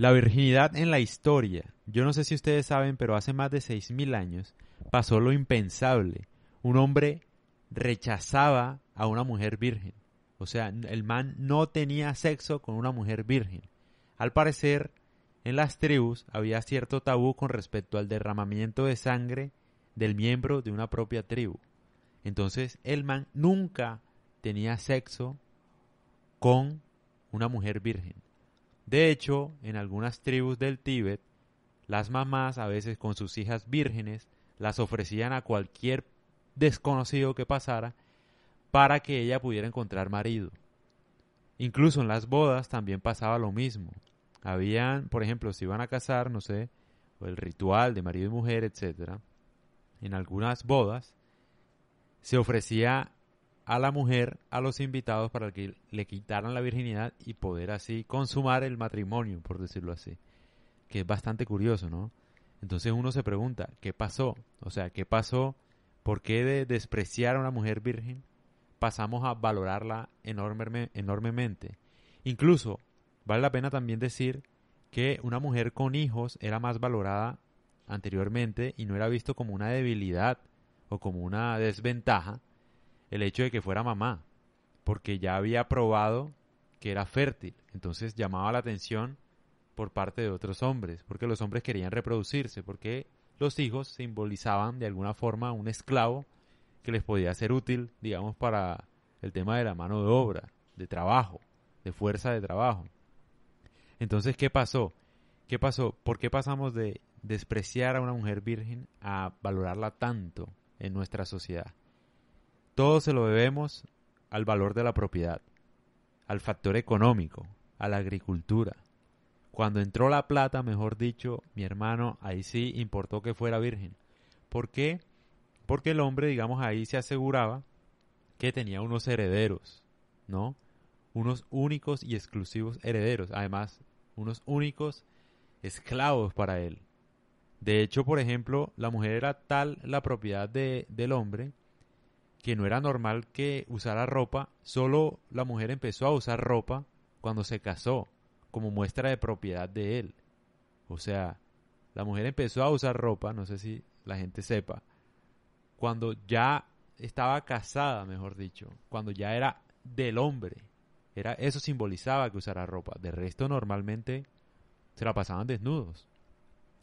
La virginidad en la historia. Yo no sé si ustedes saben, pero hace más de 6.000 años pasó lo impensable. Un hombre rechazaba a una mujer virgen. O sea, el man no tenía sexo con una mujer virgen. Al parecer, en las tribus había cierto tabú con respecto al derramamiento de sangre del miembro de una propia tribu. Entonces, el man nunca tenía sexo con una mujer virgen. De hecho, en algunas tribus del Tíbet, las mamás a veces con sus hijas vírgenes las ofrecían a cualquier desconocido que pasara para que ella pudiera encontrar marido. Incluso en las bodas también pasaba lo mismo. Habían, por ejemplo, si iban a casar, no sé, el ritual de marido y mujer, etcétera. En algunas bodas se ofrecía a la mujer a los invitados para que le quitaran la virginidad y poder así consumar el matrimonio, por decirlo así. Que es bastante curioso, ¿no? Entonces uno se pregunta, ¿qué pasó? O sea, ¿qué pasó? ¿Por qué de despreciar a una mujer virgen pasamos a valorarla enormemente? Incluso, vale la pena también decir que una mujer con hijos era más valorada anteriormente y no era visto como una debilidad o como una desventaja, el hecho de que fuera mamá, porque ya había probado que era fértil. Entonces llamaba la atención por parte de otros hombres, porque los hombres querían reproducirse, porque los hijos simbolizaban de alguna forma un esclavo que les podía ser útil, digamos, para el tema de la mano de obra, de trabajo, de fuerza de trabajo. Entonces, ¿qué pasó? ¿Qué pasó? ¿Por qué pasamos de despreciar a una mujer virgen a valorarla tanto en nuestra sociedad? Todo se lo debemos al valor de la propiedad, al factor económico, a la agricultura. Cuando entró la plata, mejor dicho, mi hermano, ahí sí importó que fuera virgen. ¿Por qué? Porque el hombre, digamos, ahí se aseguraba que tenía unos herederos, ¿no? Unos únicos y exclusivos herederos. Además, unos únicos esclavos para él. De hecho, por ejemplo, la mujer era tal la propiedad de, del hombre que no era normal que usara ropa, solo la mujer empezó a usar ropa cuando se casó, como muestra de propiedad de él. O sea, la mujer empezó a usar ropa, no sé si la gente sepa, cuando ya estaba casada, mejor dicho, cuando ya era del hombre. Era, eso simbolizaba que usara ropa. De resto, normalmente se la pasaban desnudos.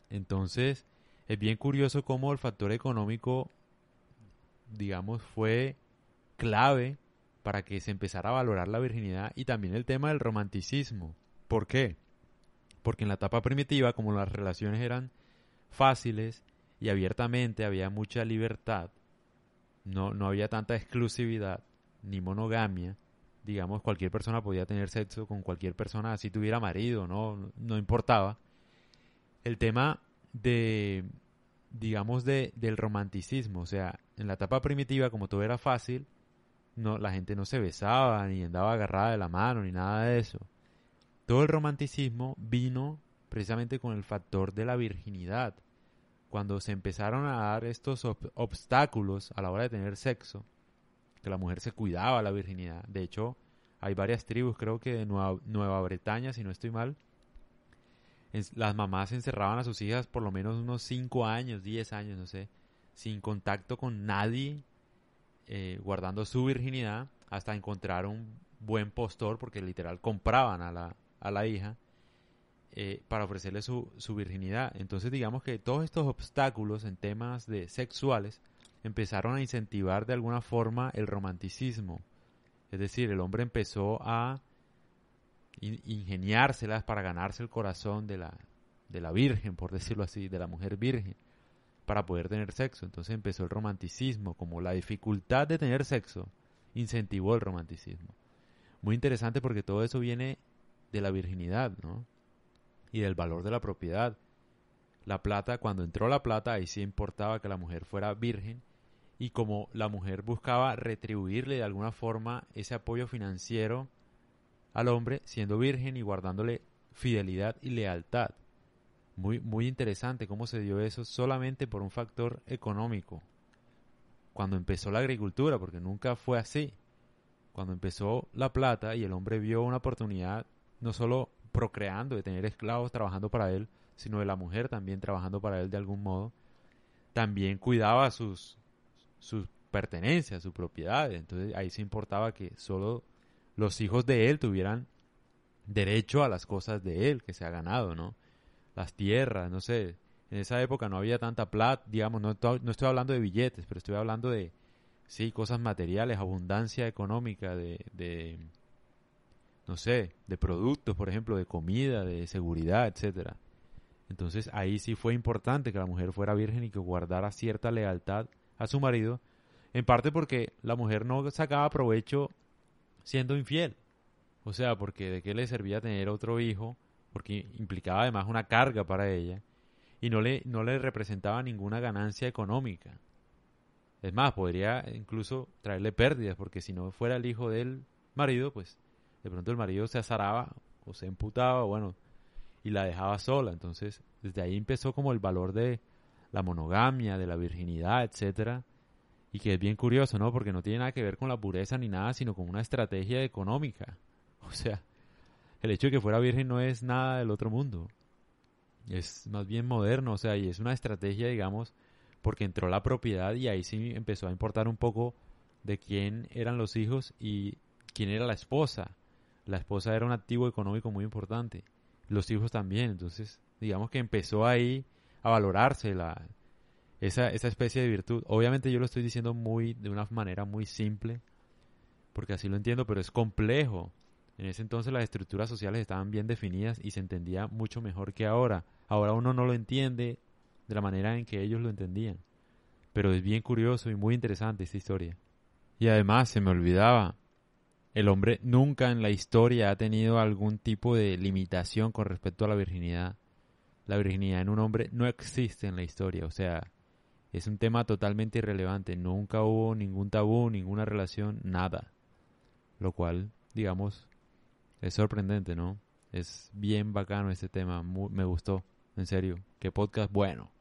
Entonces, es bien curioso cómo el factor económico digamos, fue clave para que se empezara a valorar la virginidad y también el tema del romanticismo. ¿Por qué? Porque en la etapa primitiva, como las relaciones eran fáciles y abiertamente había mucha libertad, no, no había tanta exclusividad ni monogamia, digamos, cualquier persona podía tener sexo con cualquier persona, así tuviera marido, no, no importaba. El tema de, digamos, de, del romanticismo. O sea, en la etapa primitiva, como todo era fácil, no, la gente no se besaba, ni andaba agarrada de la mano, ni nada de eso. Todo el romanticismo vino precisamente con el factor de la virginidad. Cuando se empezaron a dar estos obstáculos a la hora de tener sexo, que la mujer se cuidaba la virginidad. De hecho, hay varias tribus, creo que de Nueva, Nueva Bretaña, si no estoy mal, las mamás encerraban a sus hijas por lo menos unos 5 años, 10 años, no sé, sin contacto con nadie, eh, guardando su virginidad hasta encontrar un buen postor, porque literal compraban a la, a la hija eh, para ofrecerle su, su virginidad. Entonces digamos que todos estos obstáculos en temas de sexuales empezaron a incentivar de alguna forma el romanticismo. Es decir, el hombre empezó a ingeniárselas para ganarse el corazón de la, de la virgen, por decirlo así, de la mujer virgen, para poder tener sexo. Entonces empezó el romanticismo, como la dificultad de tener sexo incentivó el romanticismo. Muy interesante porque todo eso viene de la virginidad, ¿no? Y del valor de la propiedad. La plata, cuando entró la plata, ahí sí importaba que la mujer fuera virgen. Y como la mujer buscaba retribuirle de alguna forma ese apoyo financiero al hombre siendo virgen y guardándole fidelidad y lealtad. Muy, muy interesante cómo se dio eso solamente por un factor económico. Cuando empezó la agricultura, porque nunca fue así. Cuando empezó la plata y el hombre vio una oportunidad no solo procreando, de tener esclavos trabajando para él, sino de la mujer también trabajando para él de algún modo, también cuidaba sus, sus pertenencias, sus propiedades. Entonces ahí se importaba que solo los hijos de él tuvieran derecho a las cosas de él que se ha ganado, ¿no? Las tierras, no sé. En esa época no había tanta plata, digamos, no, no estoy hablando de billetes, pero estoy hablando de, sí, cosas materiales, abundancia económica, de, de no sé, de productos, por ejemplo, de comida, de seguridad, etcétera. Entonces ahí sí fue importante que la mujer fuera virgen y que guardara cierta lealtad a su marido, en parte porque la mujer no sacaba provecho siendo infiel. O sea, porque de qué le servía tener otro hijo, porque implicaba además una carga para ella y no le, no le representaba ninguna ganancia económica. Es más, podría incluso traerle pérdidas, porque si no fuera el hijo del marido, pues de pronto el marido se azaraba o se emputaba, bueno, y la dejaba sola. Entonces, desde ahí empezó como el valor de la monogamia, de la virginidad, etcétera, y que es bien curioso, ¿no? Porque no tiene nada que ver con la pureza ni nada, sino con una estrategia económica. O sea, el hecho de que fuera virgen no es nada del otro mundo. Es más bien moderno, o sea, y es una estrategia, digamos, porque entró la propiedad y ahí sí empezó a importar un poco de quién eran los hijos y quién era la esposa. La esposa era un activo económico muy importante los hijos también. Entonces, digamos que empezó ahí a valorarse la, esa, esa especie de virtud. Obviamente yo lo estoy diciendo muy de una manera muy simple, porque así lo entiendo, pero es complejo. En ese entonces las estructuras sociales estaban bien definidas y se entendía mucho mejor que ahora. Ahora uno no lo entiende de la manera en que ellos lo entendían. Pero es bien curioso y muy interesante esta historia. Y además se me olvidaba, el hombre nunca en la historia ha tenido algún tipo de limitación con respecto a la virginidad. La virginidad en un hombre no existe en la historia, o sea, es un tema totalmente irrelevante. Nunca hubo ningún tabú, ninguna relación, nada. Lo cual, digamos, es sorprendente, ¿no? Es bien bacano este tema, me gustó, en serio. Qué podcast bueno.